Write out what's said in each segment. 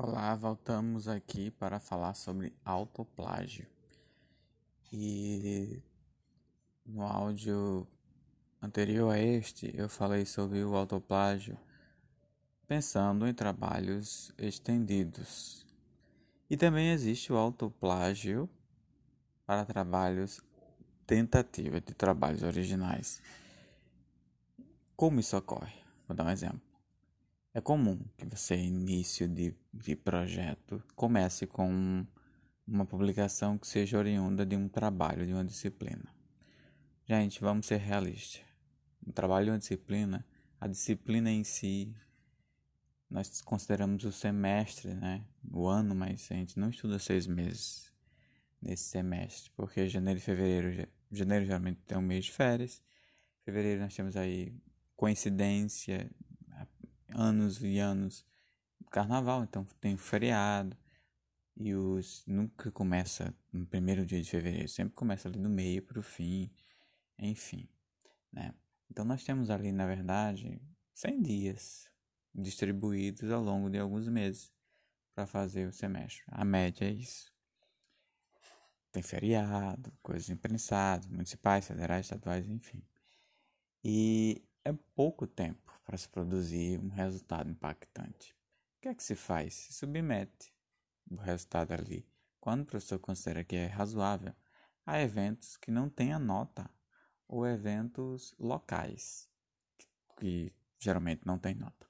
Olá, voltamos aqui para falar sobre autoplágio. E no áudio anterior a este, eu falei sobre o autoplágio pensando em trabalhos estendidos. E também existe o autoplágio para trabalhos tentativa de trabalhos originais. Como isso ocorre? Vou dar um exemplo. É comum que você, início de, de projeto, comece com uma publicação que seja oriunda de um trabalho, de uma disciplina. Gente, vamos ser realistas. Um trabalho de uma disciplina, a disciplina em si, nós consideramos o semestre, né? O ano, mas a gente não estuda seis meses nesse semestre, porque janeiro e fevereiro, janeiro geralmente tem um mês de férias, fevereiro nós temos aí coincidência anos e anos carnaval, então tem feriado. E os nunca começa no primeiro dia de fevereiro, sempre começa ali no meio para o fim, enfim, né? Então nós temos ali, na verdade, 100 dias distribuídos ao longo de alguns meses para fazer o semestre. A média é isso. Tem feriado, coisas imprensadas, municipais, federais, estaduais, enfim. E é pouco tempo para se produzir um resultado impactante. O que é que se faz? Se submete o resultado ali, quando o professor considera que é razoável, a eventos que não tenha nota ou eventos locais, que geralmente não tem nota.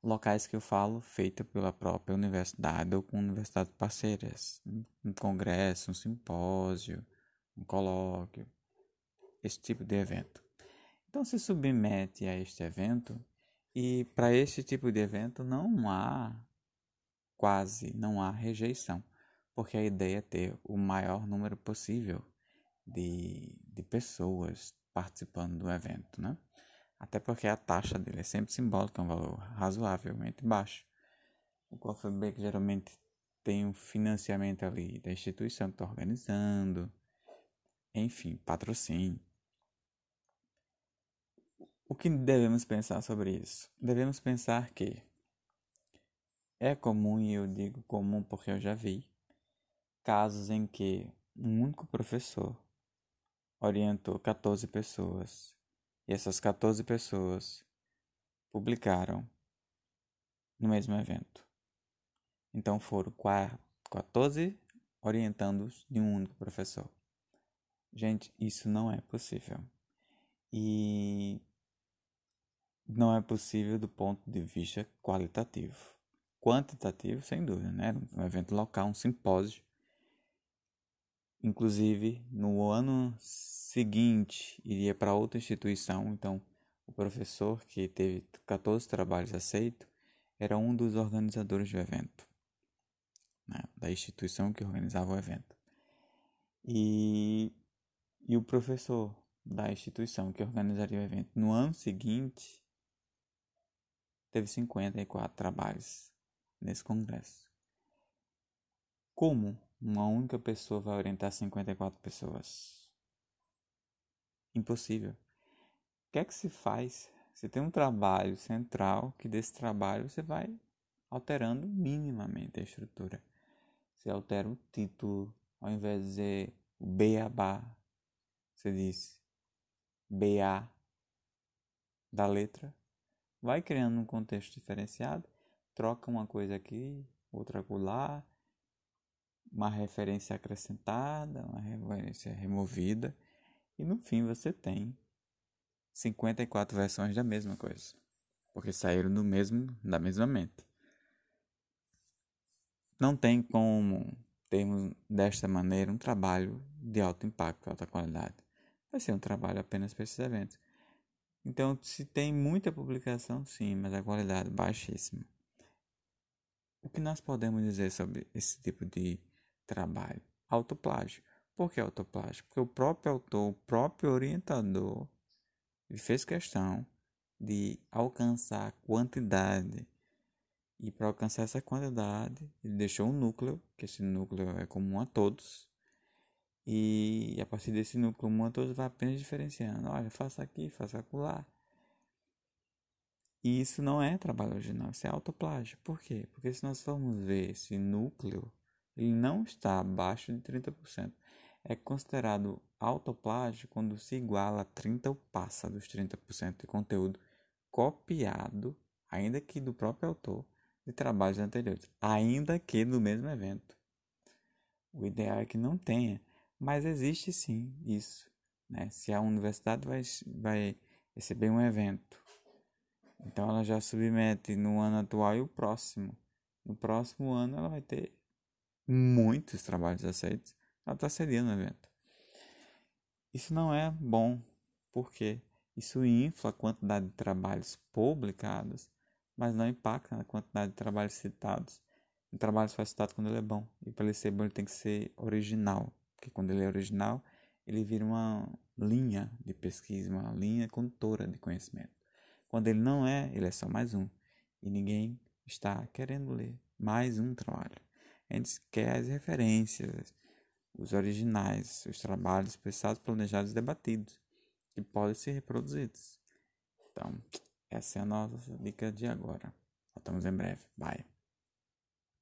Locais que eu falo feita pela própria universidade ou com universidades parceiras, um congresso, um simpósio, um colóquio, esse tipo de evento. Então se submete a este evento e para este tipo de evento não há quase não há rejeição, porque a ideia é ter o maior número possível de, de pessoas participando do evento, né? Até porque a taxa dele é sempre simbólica, é um valor razoavelmente baixo. O COFEBEC geralmente tem um financiamento ali da instituição que está organizando, enfim, patrocínio. O que devemos pensar sobre isso? Devemos pensar que é comum, e eu digo comum porque eu já vi, casos em que um único professor orientou 14 pessoas e essas 14 pessoas publicaram no mesmo evento. Então foram 14 orientandos de um único professor. Gente, isso não é possível. E não é possível do ponto de vista qualitativo. Quantitativo, sem dúvida, né? Um evento local, um simpósio. Inclusive, no ano seguinte, iria para outra instituição. Então, o professor que teve 14 trabalhos aceitos era um dos organizadores do evento, né? da instituição que organizava o evento. E, e o professor da instituição que organizaria o evento no ano seguinte teve 54 trabalhos nesse congresso. Como uma única pessoa vai orientar 54 pessoas? Impossível. O que é que se faz? Você tem um trabalho central que desse trabalho você vai alterando minimamente a estrutura. Você altera o título, ao invés de dizer beabá, você diz BA da letra vai criando um contexto diferenciado, troca uma coisa aqui, outra lá, uma referência acrescentada, uma referência removida, e no fim você tem 54 versões da mesma coisa, porque saíram do mesmo da mesma mente. Não tem como termos desta maneira um trabalho de alto impacto, alta qualidade. Vai ser um trabalho apenas para esses eventos. Então, se tem muita publicação, sim, mas a qualidade baixíssima. O que nós podemos dizer sobre esse tipo de trabalho? Autoplágio. Por que autoplágio? Porque o próprio autor, o próprio orientador, fez questão de alcançar quantidade. E para alcançar essa quantidade, ele deixou um núcleo, que esse núcleo é comum a todos, e a partir desse núcleo todos vai apenas diferenciando. Olha, faça aqui, faça acolá. E isso não é trabalho original, isso é autoplágio. Por quê? Porque se nós formos ver esse núcleo, ele não está abaixo de 30%. É considerado autoplágio quando se iguala a 30% ou passa dos 30% de conteúdo copiado, ainda que do próprio autor, de trabalhos anteriores, ainda que do mesmo evento. O ideal é que não tenha, mas existe sim isso. Né? Se a universidade vai, vai receber um evento, então ela já submete no ano atual e o próximo. No próximo ano ela vai ter muitos trabalhos aceitos. Ela está cedendo o evento. Isso não é bom, porque isso infla a quantidade de trabalhos publicados, mas não impacta na quantidade de trabalhos citados. O trabalho só é citado quando ele é bom. E para ele ser bom, ele tem que ser original. Porque quando ele é original, ele vira uma linha de pesquisa, uma linha condutora de conhecimento. Quando ele não é, ele é só mais um. E ninguém está querendo ler mais um trabalho. A gente quer as referências, os originais, os trabalhos pensados, planejados e debatidos, que podem ser reproduzidos. Então, essa é a nossa dica de agora. Voltamos em breve. Bye.